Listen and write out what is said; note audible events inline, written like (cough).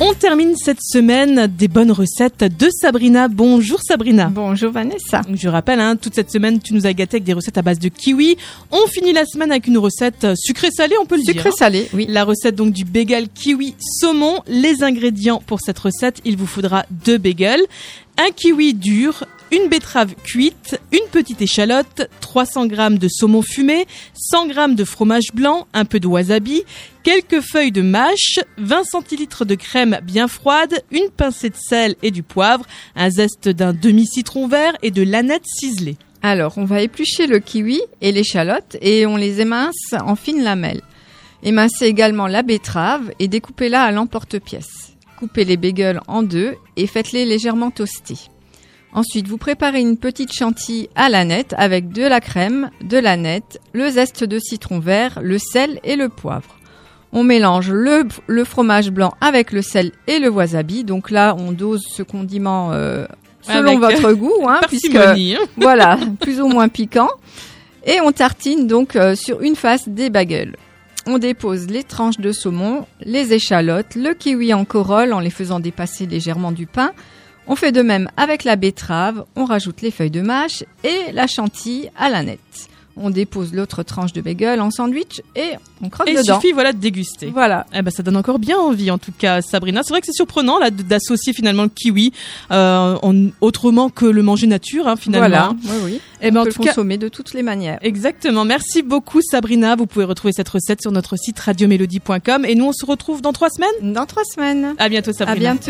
On termine cette semaine des bonnes recettes de Sabrina. Bonjour Sabrina. Bonjour Vanessa. Je rappelle, hein, toute cette semaine, tu nous as gâté avec des recettes à base de kiwi. On finit la semaine avec une recette sucré-salé, on peut le dire. Sucré-salé, oui. La recette donc du bagel kiwi saumon. Les ingrédients pour cette recette, il vous faudra deux bagels, un kiwi dur, une betterave cuite, une petite échalote, 300 g de saumon fumé, 100 g de fromage blanc, un peu de wasabi, quelques feuilles de mâche, 20 centilitres de crème bien froide, une pincée de sel et du poivre, un zeste d'un demi-citron vert et de l'aneth ciselée. Alors, on va éplucher le kiwi et l'échalote et on les émince en fines lamelles. Émincez également la betterave et découpez-la à l'emporte-pièce. Coupez les bagels en deux et faites-les légèrement toaster. Ensuite, vous préparez une petite chantilly à la nette avec de la crème, de la nette, le zeste de citron vert, le sel et le poivre. On mélange le, le fromage blanc avec le sel et le wasabi. Donc là, on dose ce condiment euh, selon Avec, votre goût, hein, (laughs) puisque hein. voilà, (laughs) plus ou moins piquant. Et on tartine donc euh, sur une face des bagels. On dépose les tranches de saumon, les échalotes, le kiwi en corolle en les faisant dépasser légèrement du pain. On fait de même avec la betterave, on rajoute les feuilles de mâche et la chantilly à la nette. On dépose l'autre tranche de bagel en sandwich et on croque Et il dedans. suffit voilà de déguster. Voilà. Eh ben, ça donne encore bien envie, en tout cas, Sabrina. C'est vrai que c'est surprenant là d'associer finalement le kiwi euh, en, autrement que le manger nature, hein, finalement. Voilà. Oui, oui. Eh on ben, en tout le cas, consommer de toutes les manières. exactement. Merci beaucoup, Sabrina. Vous pouvez retrouver cette recette sur notre site radiomélodie.com et nous on se retrouve dans trois semaines. Dans trois semaines. À bientôt, À Sabrina. bientôt.